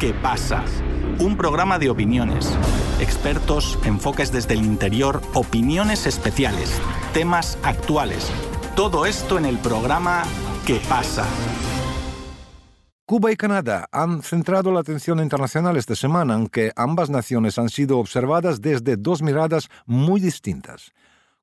¿Qué pasa? Un programa de opiniones, expertos, enfoques desde el interior, opiniones especiales, temas actuales. Todo esto en el programa ¿Qué pasa? Cuba y Canadá han centrado la atención internacional esta semana, aunque ambas naciones han sido observadas desde dos miradas muy distintas.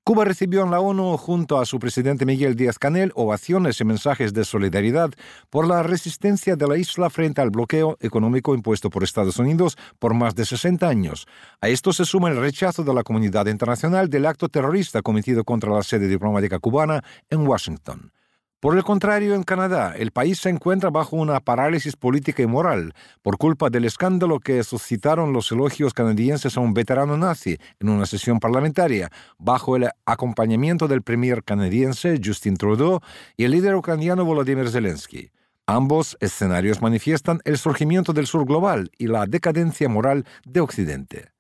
Cuba recibió en la ONU, junto a su presidente Miguel Díaz-Canel, ovaciones y mensajes de solidaridad por la resistencia de la isla frente al bloqueo económico impuesto por Estados Unidos por más de 60 años. A esto se suma el rechazo de la comunidad internacional del acto terrorista cometido contra la sede diplomática cubana en Washington. Por el contrario, en Canadá, el país se encuentra bajo una parálisis política y moral por culpa del escándalo que suscitaron los elogios canadienses a un veterano nazi en una sesión parlamentaria, bajo el acompañamiento del premier canadiense Justin Trudeau y el líder ucraniano Volodymyr Zelensky. Ambos escenarios manifiestan el surgimiento del sur global y la decadencia moral de Occidente.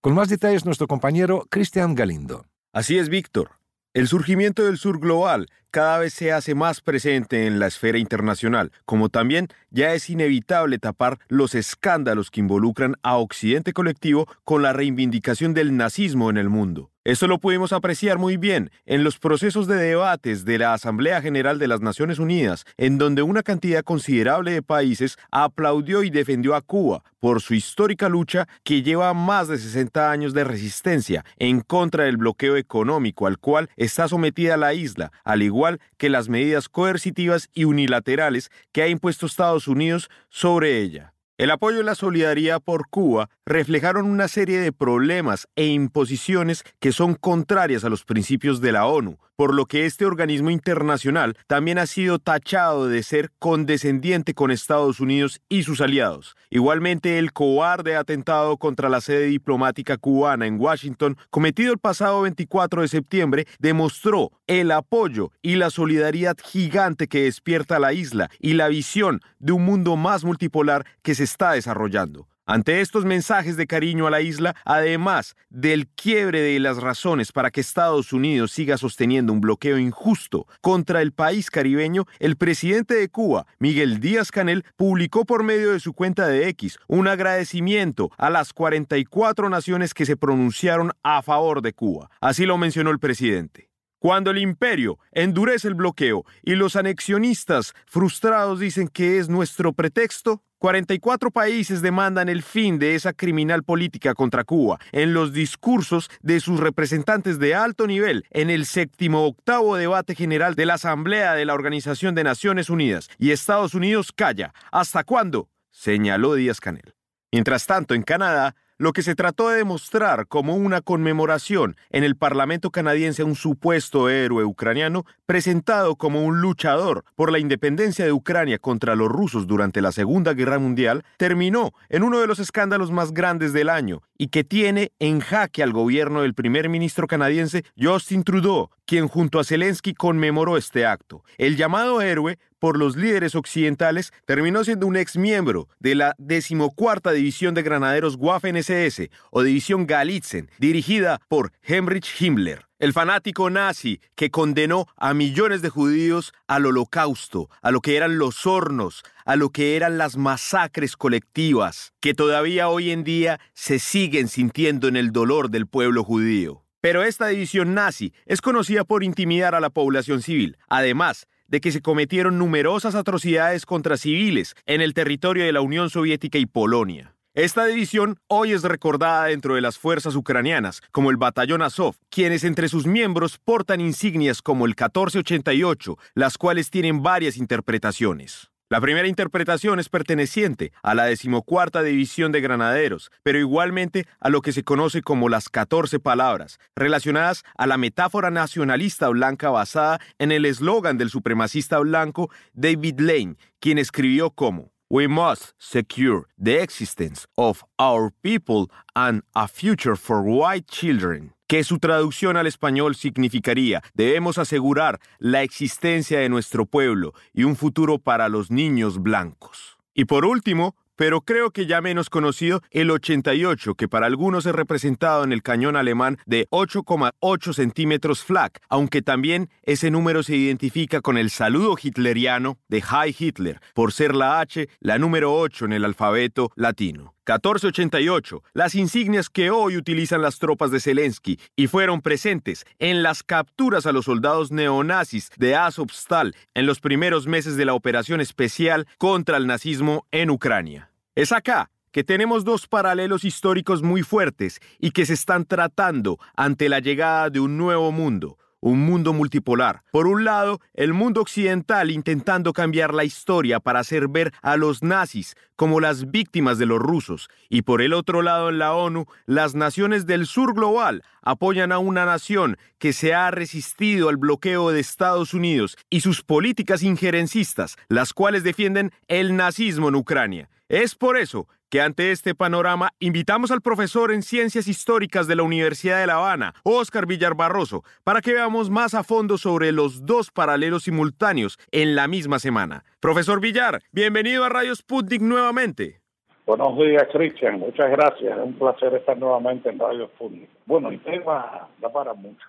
Con más detalles, nuestro compañero Cristian Galindo. Así es, Víctor. El surgimiento del sur global cada vez se hace más presente en la esfera internacional, como también ya es inevitable tapar los escándalos que involucran a Occidente colectivo con la reivindicación del nazismo en el mundo. Eso lo pudimos apreciar muy bien en los procesos de debates de la Asamblea General de las Naciones Unidas, en donde una cantidad considerable de países aplaudió y defendió a Cuba por su histórica lucha que lleva más de 60 años de resistencia en contra del bloqueo económico al cual está sometida la isla, al igual que las medidas coercitivas y unilaterales que ha impuesto Estados Unidos sobre ella. El apoyo y la solidaridad por Cuba reflejaron una serie de problemas e imposiciones que son contrarias a los principios de la ONU, por lo que este organismo internacional también ha sido tachado de ser condescendiente con Estados Unidos y sus aliados. Igualmente, el cobarde atentado contra la sede diplomática cubana en Washington, cometido el pasado 24 de septiembre, demostró el apoyo y la solidaridad gigante que despierta la isla y la visión de un mundo más multipolar que se está desarrollando. Ante estos mensajes de cariño a la isla, además del quiebre de las razones para que Estados Unidos siga sosteniendo un bloqueo injusto contra el país caribeño, el presidente de Cuba, Miguel Díaz Canel, publicó por medio de su cuenta de X un agradecimiento a las 44 naciones que se pronunciaron a favor de Cuba. Así lo mencionó el presidente. Cuando el imperio endurece el bloqueo y los anexionistas frustrados dicen que es nuestro pretexto, 44 países demandan el fin de esa criminal política contra Cuba en los discursos de sus representantes de alto nivel en el séptimo octavo debate general de la Asamblea de la Organización de Naciones Unidas. Y Estados Unidos calla. ¿Hasta cuándo? señaló Díaz Canel. Mientras tanto, en Canadá, lo que se trató de demostrar como una conmemoración en el Parlamento canadiense a un supuesto héroe ucraniano presentado como un luchador por la independencia de Ucrania contra los rusos durante la Segunda Guerra Mundial, terminó en uno de los escándalos más grandes del año y que tiene en jaque al gobierno del primer ministro canadiense Justin Trudeau, quien junto a Zelensky conmemoró este acto. El llamado héroe por los líderes occidentales, terminó siendo un ex miembro de la decimocuarta División de Granaderos Waffen-SS o División Galitzen, dirigida por Heinrich Himmler, el fanático nazi que condenó a millones de judíos al holocausto, a lo que eran los hornos, a lo que eran las masacres colectivas, que todavía hoy en día se siguen sintiendo en el dolor del pueblo judío. Pero esta división nazi es conocida por intimidar a la población civil. Además, de que se cometieron numerosas atrocidades contra civiles en el territorio de la Unión Soviética y Polonia. Esta división hoy es recordada dentro de las fuerzas ucranianas como el Batallón Azov, quienes entre sus miembros portan insignias como el 1488, las cuales tienen varias interpretaciones. La primera interpretación es perteneciente a la decimocuarta división de granaderos, pero igualmente a lo que se conoce como las 14 palabras, relacionadas a la metáfora nacionalista blanca basada en el eslogan del supremacista blanco David Lane, quien escribió como We must secure the existence of our people and a future for white children que su traducción al español significaría debemos asegurar la existencia de nuestro pueblo y un futuro para los niños blancos. Y por último, pero creo que ya menos conocido el 88, que para algunos es representado en el cañón alemán de 8,8 centímetros flak, aunque también ese número se identifica con el saludo hitleriano de Heil Hitler, por ser la H la número 8 en el alfabeto latino. 1488, las insignias que hoy utilizan las tropas de Zelensky y fueron presentes en las capturas a los soldados neonazis de Azovstal en los primeros meses de la operación especial contra el nazismo en Ucrania. Es acá que tenemos dos paralelos históricos muy fuertes y que se están tratando ante la llegada de un nuevo mundo, un mundo multipolar. Por un lado, el mundo occidental intentando cambiar la historia para hacer ver a los nazis como las víctimas de los rusos, y por el otro lado en la ONU, las naciones del sur global apoyan a una nación que se ha resistido al bloqueo de Estados Unidos y sus políticas injerencistas, las cuales defienden el nazismo en Ucrania. Es por eso que ante este panorama invitamos al profesor en Ciencias Históricas de la Universidad de La Habana, Óscar Villar Barroso, para que veamos más a fondo sobre los dos paralelos simultáneos en la misma semana. Profesor Villar, bienvenido a Radio Sputnik nuevamente. Buenos días, Cristian. Muchas gracias. Es un placer estar nuevamente en Radio Sputnik. Bueno, el tema da para mucho.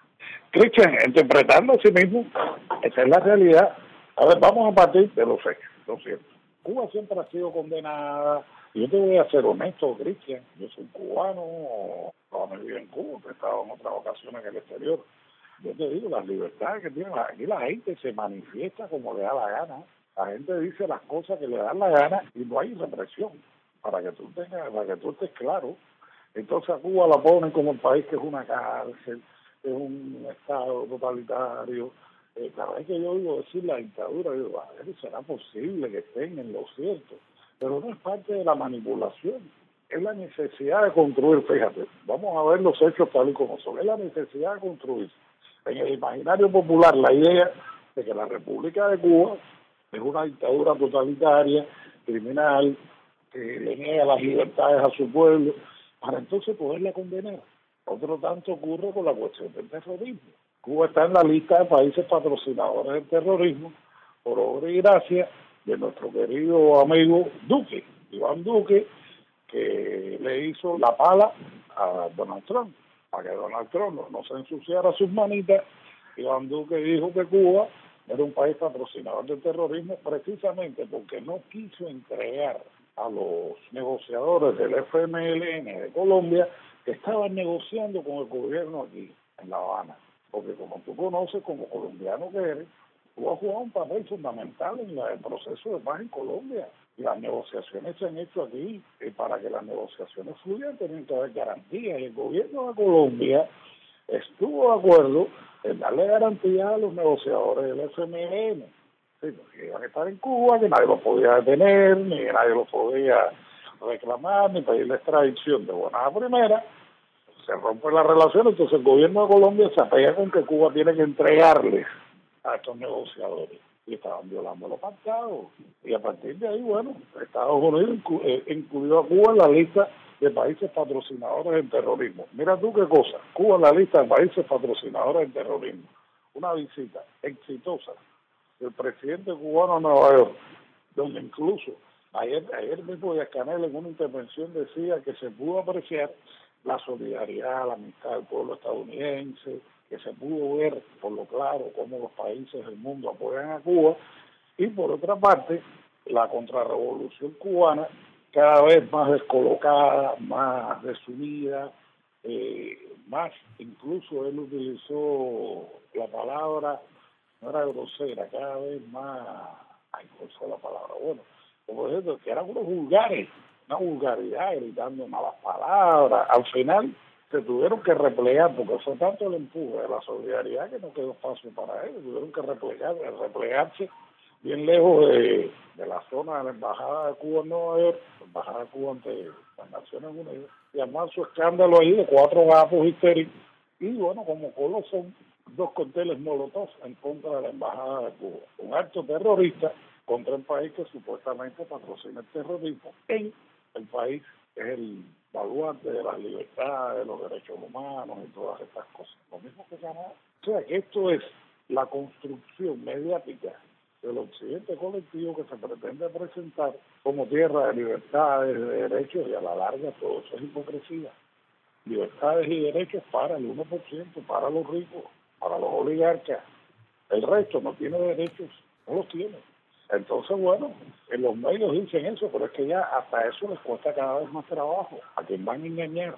Cristian, interpretando a sí mismo, esa es la realidad. A ver, vamos a partir de los hechos, lo cierto. Cuba siempre ha sido condenada yo te voy a ser honesto, Cristian. Yo soy cubano, mi vida en Cuba, he estado en otras ocasiones en el exterior. Yo te digo, las libertades que tienen aquí la gente se manifiesta como le da la gana. La gente dice las cosas que le dan la gana y no hay represión. Para que tú tengas, para que tú estés claro. Entonces a Cuba la ponen como un país que es una cárcel, es un estado totalitario. Eh, cada vez que yo digo decir la dictadura, digo, a ver, será posible que estén en lo cierto pero no es parte de la manipulación, es la necesidad de construir, fíjate, vamos a ver los hechos tal y como son, es la necesidad de construir. En el imaginario popular la idea de que la República de Cuba es una dictadura totalitaria, criminal, que le niega las libertades a su pueblo, para entonces poderla condenar. Otro tanto ocurre con la cuestión del terrorismo. Cuba está en la lista de países patrocinadores del terrorismo, por obra y gracia de nuestro querido amigo Duque, Iván Duque, que le hizo la pala a Donald Trump, para que Donald Trump no, se ensuciara sus manitas. Iván Duque dijo que Cuba era un país patrocinador del terrorismo precisamente porque no quiso entregar a los negociadores del FMLN de Colombia que estaban negociando con el gobierno aquí en La Habana. Porque como tú conoces, como colombiano que eres, tú has jugado un papel fundamental en el proceso de paz en Colombia. Y las negociaciones se han hecho aquí y para que las negociaciones fluyan tienen que haber garantías. Y el gobierno de Colombia estuvo de acuerdo en darle garantía a los negociadores del FMLN. Sí, que iban a estar en Cuba, que nadie los podía detener, ni nadie los podía reclamar, ni pedir la extradición de buena primera. Se rompe la relación, entonces el gobierno de Colombia se apega con que Cuba tiene que entregarles a estos negociadores y estaban violando los pactados. Y a partir de ahí, bueno, Estados Unidos eh, incluyó a Cuba en la lista de países patrocinadores del terrorismo. Mira tú qué cosa, Cuba en la lista de países patrocinadores del terrorismo. Una visita exitosa del presidente cubano a Nueva York, donde incluso ayer, ayer mismo Díaz Canel en una intervención decía que se pudo apreciar la solidaridad, la amistad del pueblo estadounidense, que se pudo ver por lo claro cómo los países del mundo apoyan a Cuba, y por otra parte, la contrarrevolución cubana cada vez más descolocada, más desunida, eh, más, incluso él utilizó la palabra, no era grosera, cada vez más, ay, ¿cuál la palabra? Bueno, como ejemplo, que eran unos vulgares, una vulgaridad, gritando malas palabras, al final se tuvieron que replegar, porque fue tanto el empuje de la solidaridad que no quedó espacio para ellos, tuvieron que replegar, replegarse bien lejos de, la zona de la Embajada de Cuba en Nueva York, la Embajada de Cuba ante las Naciones Unidas, y además su escándalo ahí de cuatro gafos histéricos, y bueno, como Colo son dos cócteles molotov en contra de la Embajada de Cuba, un acto terrorista contra el país que supuestamente patrocina el terrorismo. En el país que es el de las libertades, de los derechos humanos y todas estas cosas. Lo mismo que llama. O sea, que esto es la construcción mediática del occidente colectivo que se pretende presentar como tierra de libertades, de derechos, y a la larga todo eso es hipocresía. Libertades y derechos para el 1%, para los ricos, para los oligarcas. El resto no tiene derechos, no los tiene. Entonces, bueno, en los medios dicen eso, pero es que ya hasta eso les cuesta cada vez más trabajo. A quien van a engañar.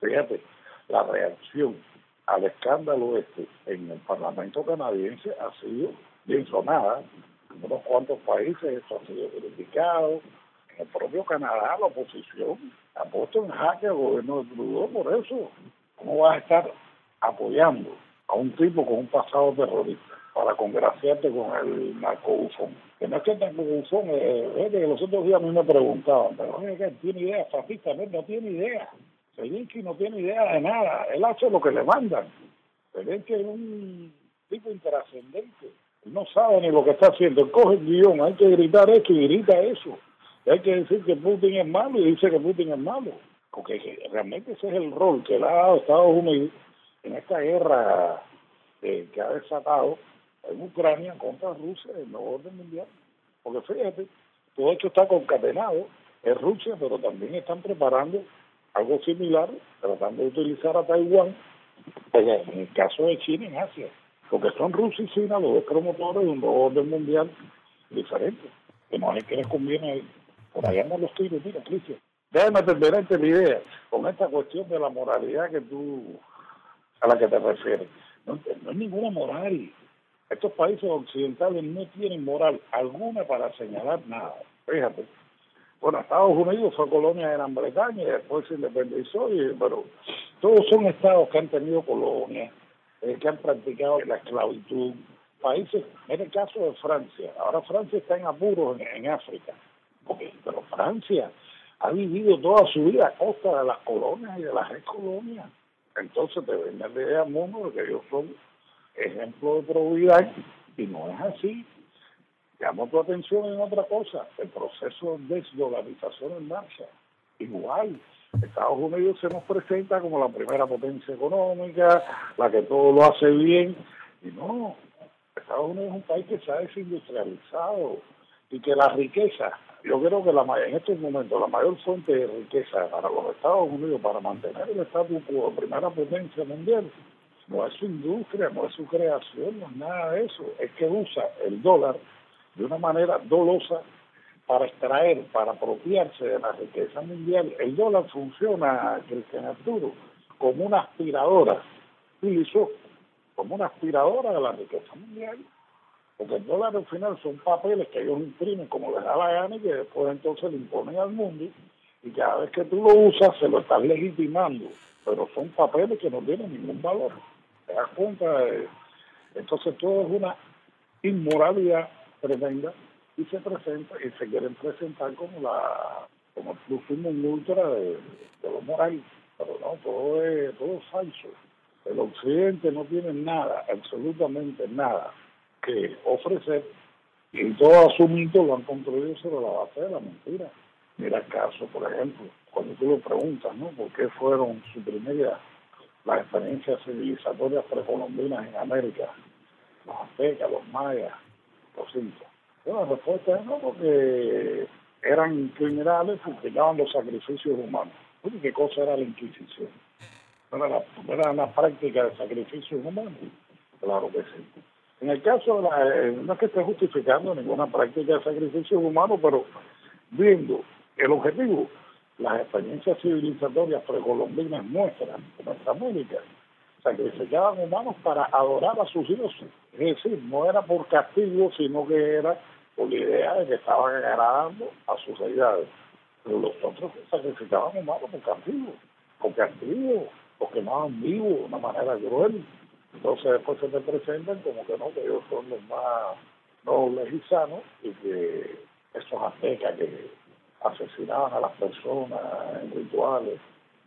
Fíjate, la reacción al escándalo este en el Parlamento canadiense ha sido bien sonada. En unos cuantos países esto ha sido criticado. En el propio Canadá la oposición ha puesto en jaque al gobierno de Trudeau por eso. ¿Cómo vas a estar apoyando a un tipo con un pasado terrorista para congraciarte con el narcobufón? Que no es que el narcobufón, eh, que los otros días a mí me preguntaban, pero tiene idea, fascista, no tiene idea. Zelensky no tiene idea de nada, él hace lo que le mandan. Zelensky es un tipo intrascendente, él no sabe ni lo que está haciendo, él coge el guion, hay que gritar esto y grita eso. hay que decir que Putin es malo y dice que Putin es malo. Porque realmente ese es el rol que le ha dado Estados Unidos en esta guerra eh, que ha desatado en Ucrania contra Rusia en el orden mundial. Porque fíjate, todo esto está concatenado, es Rusia, pero también están preparando algo similar, tratando de utilizar a Taiwán, en el caso de China en Asia, porque son Rusia y China los dos promotores de un nuevo orden mundial diferente, que no es que les conviene Por allá no los tiros, mira, Cristian. Déjame terminar la idea con esta cuestión de la moralidad que tú, a la que te refieres. No, no es ninguna moral. Estos países occidentales no tienen moral alguna para señalar nada. Fíjate, bueno, Estados Unidos fue colonia de Gran Bretaña y después se independizó, y, pero todos son estados que han tenido colonias, eh, que han practicado la esclavitud. Países, en el caso de Francia, ahora Francia está en apuros en, África, pero Francia ha vivido toda su vida a costa de las colonias y de las ex colonias. Entonces te venden la idea mundo de que ellos son ejemplo de probidad y no es así. Llamo tu atención en otra cosa, el proceso de desdolarización en marcha. Igual, Estados Unidos se nos presenta como la primera potencia económica, la que todo lo hace bien, y no, Estados Unidos es un país que se ha desindustrializado y que la riqueza, yo creo que la en estos momentos la mayor fuente de riqueza para los Estados Unidos, para mantener el estatus quo primera potencia mundial, no es su industria, no es su creación, no es nada de eso, es que usa el dólar de una manera dolosa para extraer, para apropiarse de la riqueza mundial. El dólar funciona, Cristian Arturo, como una aspiradora, utilizó como una aspiradora de la riqueza mundial, porque el dólar al final son papeles que ellos imprimen como les da la gana y que después entonces le imponen al mundo. Y cada vez que tú lo usas se lo estás legitimando, pero son papeles que no tienen ningún valor. ¿Te das cuenta? Entonces todo es una inmoralidad tremenda y se presenta y se quieren presentar como la como el último ultra de, de lo moral pero no todo es todo falso el occidente no tiene nada absolutamente nada que ofrecer y todo su mito lo han construido sobre la base de la mentira mira el caso por ejemplo cuando tú lo preguntas no por qué fueron suprimidas las experiencias civilizatorias precolombinas en América los aztecas los mayas la respuesta es no, porque eran criminales que practicaban los sacrificios humanos. ¿Qué cosa era la Inquisición? ¿No era, la, era la práctica de sacrificios humanos? Claro que sí. En el caso de la, eh, no es que esté justificando ninguna práctica de sacrificios humanos, pero viendo el objetivo, las experiencias civilizatorias precolombinas muestran en nuestra América sacrificaban humanos para adorar a sus dioses. Es decir, no era por castigo, sino que era por la idea de que estaban agradando a sus deidades. Pero los otros sacrificaban humanos por castigo, por castigo, los quemaban vivos de una manera cruel. Entonces después se te presentan como que no, que ellos son los más nobles y y que esos aztecas que asesinaban a las personas en rituales,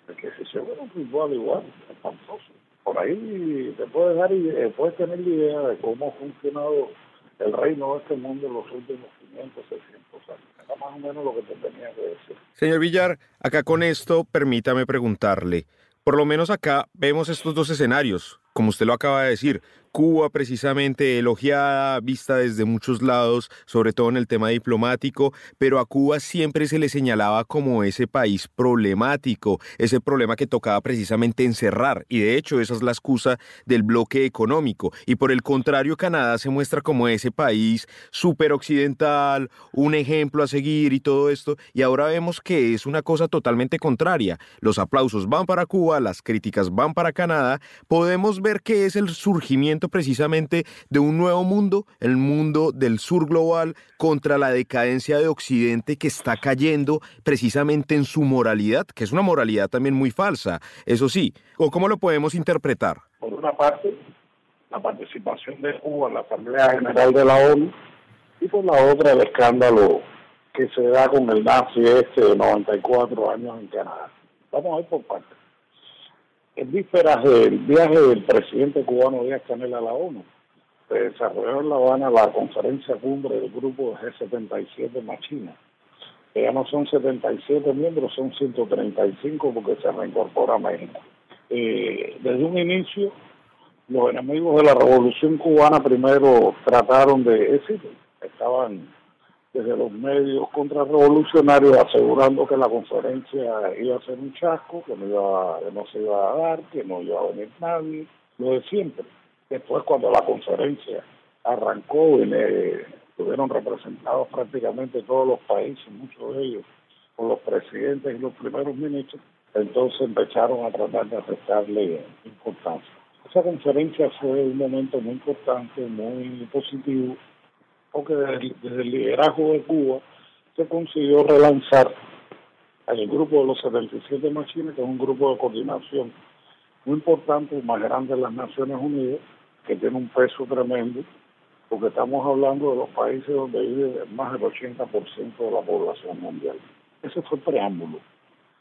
que se hicieron un ritual igual, espantoso por ahí te puedes dar y puedes tener la idea de cómo ha funcionado el reino de este mundo en los últimos 500, 600 años. Era más o menos lo que te tenía que decir. Señor Villar, acá con esto permítame preguntarle, por lo menos acá vemos estos dos escenarios, como usted lo acaba de decir, Cuba precisamente elogiada, vista desde muchos lados, sobre todo en el tema diplomático, pero a Cuba siempre se le señalaba como ese país problemático, ese problema que tocaba precisamente encerrar, y de hecho esa es la excusa del bloque económico. Y por el contrario, Canadá se muestra como ese país súper occidental, un ejemplo a seguir y todo esto, y ahora vemos que es una cosa totalmente contraria. Los aplausos van para Cuba, las críticas van para Canadá, podemos ver que es el surgimiento precisamente de un nuevo mundo, el mundo del sur global, contra la decadencia de Occidente que está cayendo precisamente en su moralidad, que es una moralidad también muy falsa, eso sí. ¿O cómo lo podemos interpretar? Por una parte, la participación de Cuba en la Asamblea General de la ONU y por la otra el escándalo que se da con el nazi este de 94 años en Canadá. Vamos a ir por partes en vísperas del viaje del presidente cubano Díaz Canel a la ONU, se desarrolló en La Habana la conferencia cumbre del grupo G77 Machina. ya no son 77 miembros, son 135 porque se reincorpora México. Eh, desde un inicio, los enemigos de la revolución cubana primero trataron de, estaban desde los medios contrarrevolucionarios asegurando que la conferencia iba a ser un chasco, que no, iba, no se iba a dar, que no iba a venir nadie, lo de siempre. Después cuando la conferencia arrancó y estuvieron representados prácticamente todos los países, muchos de ellos, con los presidentes y los primeros ministros, entonces empezaron a tratar de aceptarle importancia. Esa conferencia fue un momento muy importante, muy positivo, porque desde, el liderazgo de Cuba se consiguió relanzar al grupo de los 77 machines, que es un grupo de coordinación muy importante, más grande de las Naciones Unidas, que tiene un peso tremendo, porque estamos hablando de los países donde vive más del 80% de la población mundial. Ese fue el preámbulo.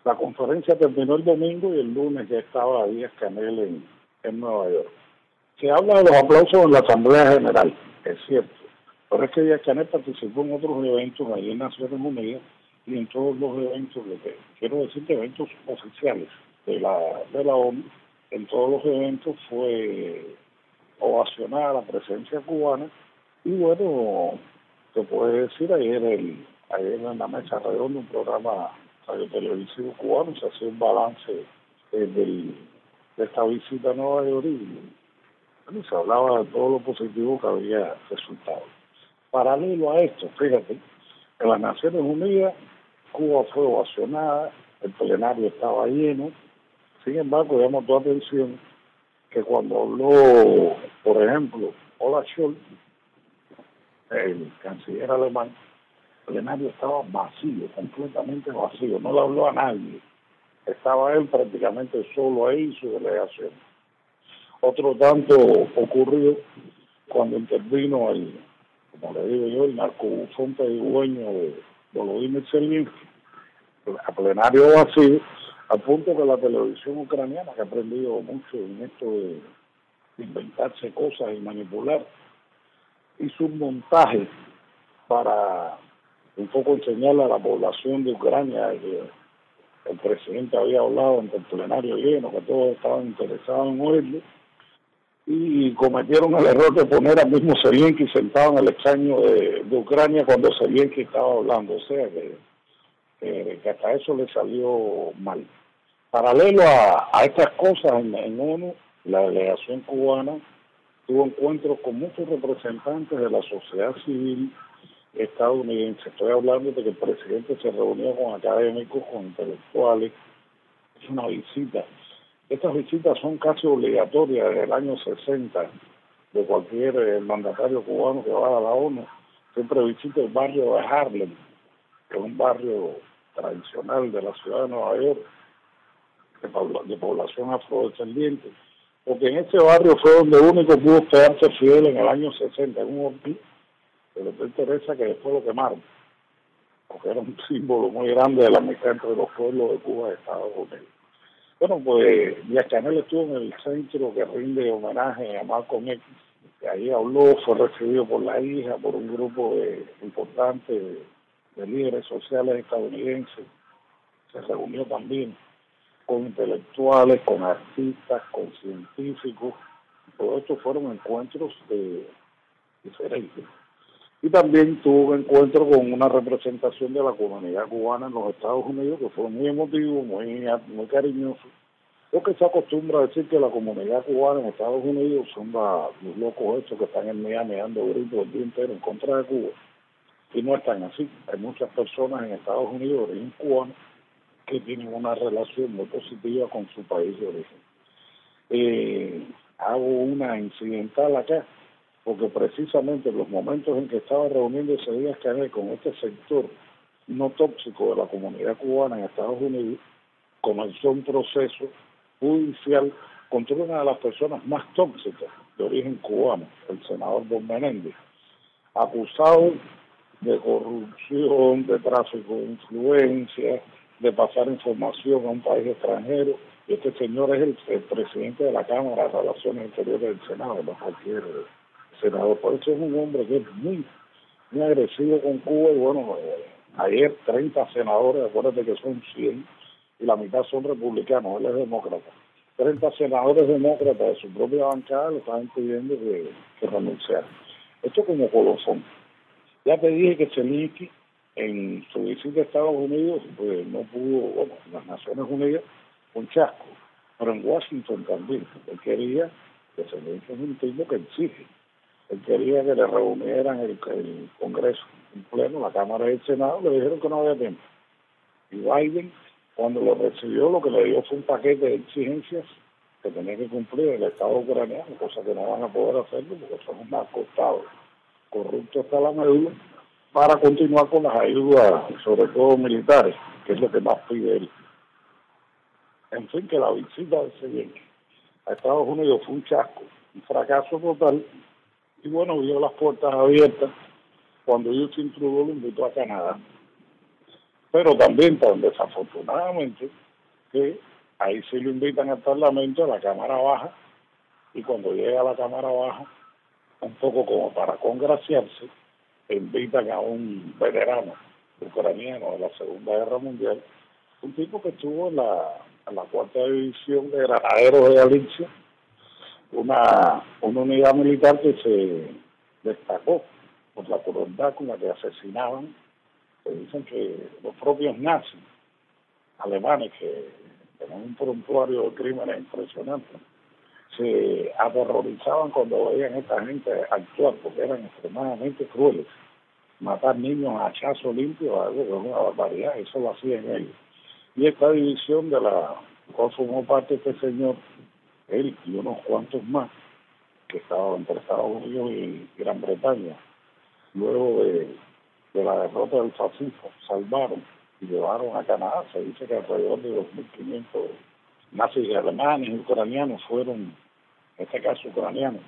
La conferencia terminó el domingo y el lunes ya estaba Díaz Canel en, en Nueva York. Se habla de los aplausos en la Asamblea General, es cierto pero es que Díaz Canel participó en otros eventos allí en Naciones Unidas y en todos los eventos, quiero decir eventos oficiales de la, de la ONU, en todos los eventos fue ovacionada la presencia cubana y bueno, se puede decir ayer, el, ayer en la mesa redonda, un programa radio televisivo cubano, se hacía un balance eh, de esta visita a Nueva York y se hablaba de todo lo positivo que había resultado. Paralelo a esto, fíjate, en las Naciones Unidas Cuba fue ovacionada, el plenario estaba lleno, sin embargo, llamo tu atención que cuando habló, por ejemplo, Olaf Scholz, el canciller alemán, el plenario estaba vacío, completamente vacío, no le habló a nadie. Estaba él prácticamente solo ahí su delegación. Otro tanto ocurrió cuando intervino el como le digo yo, el narcobufón pedigüeño de Volodymyr Zelensky, a plenario vacío, al punto que la televisión ucraniana, que ha aprendido mucho en esto de inventarse cosas y manipular, hizo un montaje para un poco enseñarle a la población de Ucrania que el presidente había hablado ante el plenario lleno, que todos estaban interesados en oírlo, y cometieron el error de poner al mismo Zelensky sentado en el extraño de, Ucrania cuando Zelensky estaba hablando, o sea que, que, hasta eso le salió mal. Paralelo a, estas cosas en, en ONU, la delegación cubana tuvo encuentros con muchos representantes de la sociedad civil estadounidense. Estoy hablando de que el presidente se reunió con académicos, con intelectuales. Es una visita estas visitas son casi obligatorias desde el año 60 de cualquier eh, mandatario cubano que va a la ONU. Siempre visita el barrio de Harlem, que es un barrio tradicional de la ciudad de Nueva York, de, población afrodescendiente, porque en ese barrio fue donde único pudo quedarse fiel en el año 60, en un hotel que le interesa que después lo quemaron, porque era un símbolo muy grande de la amistad entre los pueblos de Cuba y Estados Unidos. Bueno, pues Díaz Canel estuvo en el centro que rinde homenaje a Malcolm X, que ahí habló, fue recibido por la hija, por un grupo de, importante de, líderes sociales estadounidenses. Se reunió también con intelectuales, con artistas, con científicos, Todos estos fueron encuentros de diferentes. Y también tuvo un encuentro con una representación de la comunidad cubana en los Estados Unidos que fue muy emotivo, muy, muy cariñoso. Porque se acostumbra a decir que la comunidad cubana en Estados Unidos son los locos estos que están en Miami dando gritos el día entero en contra de Cuba. Y no están así. Hay muchas personas en Estados Unidos de origen cubano que tienen una relación muy positiva con su país de origen. Eh, hago una incidental acá, porque precisamente en los momentos en que estaba reuniendo ese día con este sector no tóxico de la comunidad cubana en Estados Unidos, comenzó un proceso judicial contra una de las personas más tóxicas de origen cubano, el senador Don Menéndez, acusado de corrupción, de tráfico de influencia, de pasar información a un país extranjero. Este señor es el, presidente de la Cámara de Relaciones Interiores del Senado, no cualquier senador. Eso es un hombre que es muy, muy agresivo con Cuba. Y bueno, eh, ayer 30 senadores, acuérdate que son 100, y la mitad son republicanos, él es demócrata. 30 senadores demócratas de su propia bancada le estaban pidiendo que, que. Esto como colofón. Ya te dije que Zelensky en su visita a Estados Unidos pues no pudo, bueno, en las Naciones Unidas, un chasco, pero en Washington también. Él quería que le hizo un tipo que exige. Él quería que le reunieran el, el Congreso en pleno, la Cámara y el Senado, le dijeron que no había tiempo. Y Biden, cuando lo recibió, lo que le dio fue un paquete de exigencias que tenía que cumplir el Estado ucraniano, cosa que no van a poder hacerlo porque son más costado, corrupto hasta la médula para continuar con las ayudas, sobre todo militares, que es lo que más pide él. En fin, que la visita de ese a Estados Unidos fue un chasco, un fracaso total, y bueno, vio las puertas abiertas. Cuando Justin Trudeau lo invitó a Canadá. Pero también, tan desafortunadamente, que ahí sí lo invitan al Parlamento, a la Cámara Baja, y cuando llega a la Cámara Baja, un poco como para congraciarse, invitan a un veterano ucraniano de la Segunda Guerra Mundial, un tipo que estuvo en la, la cuarta división de granaderos de Galicia, una, una unidad militar que se destacó por la crueldad con la que asesinaban, dicen que los propios nazis alemanes que tenían un prontuario de crímenes impresionante, se aterrorizaban cuando veían esta gente actuar, porque eran extremadamente crueles. Matar niños a hachazo limpio, algo es una barbaridad, eso lo hacían ellos. Y esta división de la cual formó parte este señor, él y unos cuantos más, que estaban entre Estados Unidos y Gran Bretaña, luego de, de la derrota del fascismo, salvaron y llevaron a Canadá. Se dice que alrededor de 2.500 nazis alemanes y ucranianos fueron en este caso ucranianos,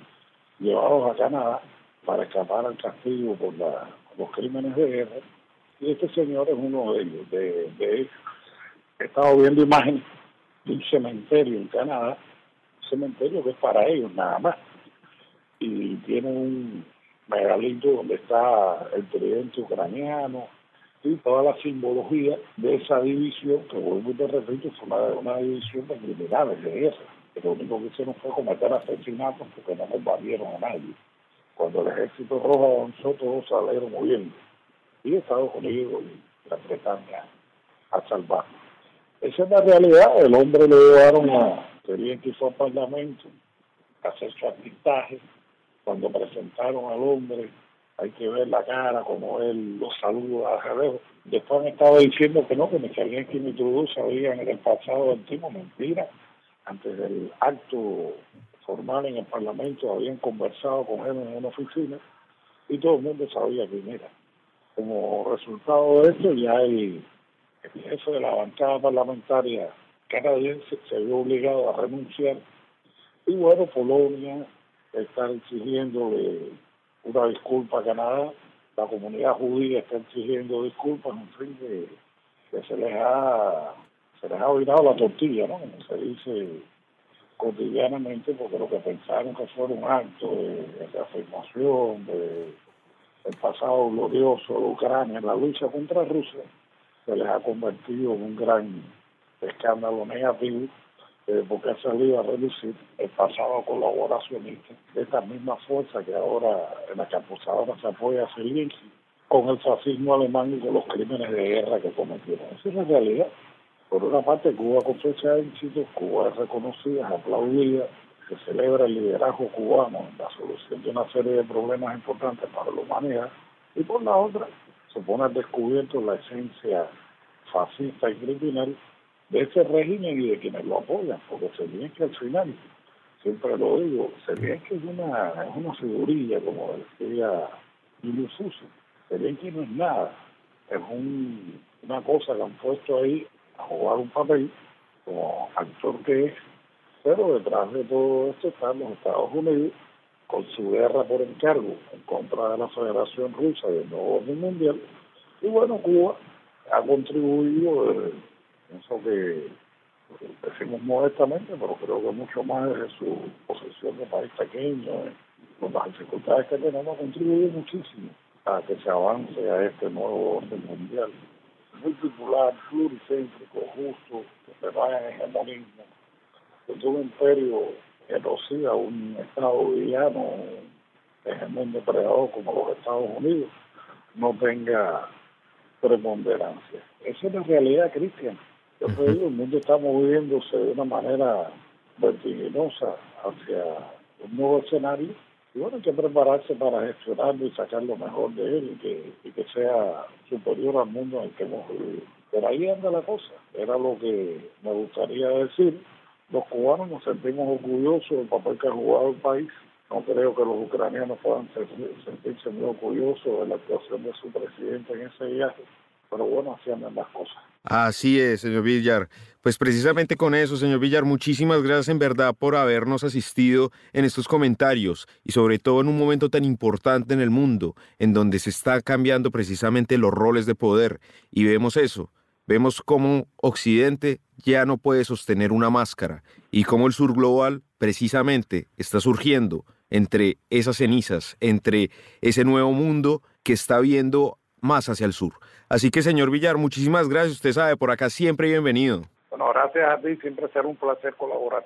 llevados a Canadá para escapar al castigo por los crímenes de guerra. Y este señor es uno de ellos. De, de He estado viendo imágenes de un cementerio en Canadá, cementerio que es para ellos nada más. Y tiene un megalito donde está el presidente ucraniano y toda la simbología de esa división, que vuelvo y te repito, fue una, división de criminales de guerra lo único que hicieron fue cometer asesinatos porque no combatieron a nadie. Cuando el ejército rojo avanzó, todos salieron huyendo. Y Estados Unidos y la Bretaña a salvar. Esa es la realidad. El hombre lo llevaron a, querían que fue al Parlamento, a hacer su arbitraje. Cuando presentaron al hombre, hay que ver la cara, como él lo saluda a. Después han estado diciendo que no, que Michel que me sabían en el pasado del tipo, mentira antes del acto formal en el Parlamento, habían conversado con él en una oficina y todo el mundo sabía quién era. Como resultado de esto, ya el, el jefe de la bancada parlamentaria canadiense se vio obligado a renunciar y bueno, Polonia está exigiéndole una disculpa a Canadá, la comunidad judía está exigiendo disculpas, en fin, que, que se les ha se les ha olvidado la tortilla, ¿no? Como se dice cotidianamente, porque lo que pensaron que fue un acto de, afirmación de, del pasado glorioso de Ucrania en la lucha contra Rusia, se les ha convertido en un gran escándalo negativo eh, porque ha salido a reducir el pasado colaboracionista de esta misma fuerza que ahora en la que se apoya a Zelensky con el fascismo alemán y con los crímenes de guerra que cometieron. Esa es la realidad. Por una parte, Cuba con fecha de éxito, Cuba es reconocida, es aplaudida, se celebra el liderazgo cubano en la solución de una serie de problemas importantes para la humanidad, y por la otra, se pone al descubierto la esencia fascista y criminal de ese régimen y de quienes lo apoyan, porque que al final, siempre lo digo, que es una, es una figurilla, como decía Julius Suso, que no es nada, es un, una cosa que han puesto ahí a jugar un papel como actor que es, pero detrás de todo esto están los Estados Unidos con su guerra por encargo en contra de la Federación Rusa y el nuevo orden mundial. Y bueno, Cuba ha contribuido, eh, pienso que decimos modestamente, pero creo que mucho más desde su posición de país pequeño, eh, con las dificultades que tenemos, ha contribuido muchísimo a que se avance a este nuevo orden mundial. Multipolar, pluricéntrico, justo, que se vaya en hegemonismo, que un imperio a un Estado villano, hegemón depredador como los Estados Unidos, no tenga preponderancia. Esa es la realidad, Cristian. Yo te digo, el mundo está moviéndose de una manera vertiginosa hacia un nuevo escenario y bueno, hay que prepararse para gestionarlo y sacar lo mejor de él y que, y que sea superior al mundo en el que hemos vivido. Pero ahí anda la cosa, era lo que me gustaría decir los cubanos nos sentimos orgullosos del papel que ha jugado el país. No creo que los ucranianos puedan sentirse muy orgullosos de la actuación de su presidente en ese viaje. Pero bueno, así andan las cosas. Así es, señor Villar. Pues precisamente con eso, señor Villar, muchísimas gracias en verdad por habernos asistido en estos comentarios y sobre todo en un momento tan importante en el mundo, en donde se está cambiando precisamente los roles de poder. Y vemos eso, vemos cómo Occidente ya no puede sostener una máscara y cómo el sur global precisamente está surgiendo entre esas cenizas, entre ese nuevo mundo que está viendo más hacia el sur. Así que, señor Villar, muchísimas gracias. Usted sabe, por acá siempre bienvenido. Bueno, gracias a ti. Siempre será un placer colaborar.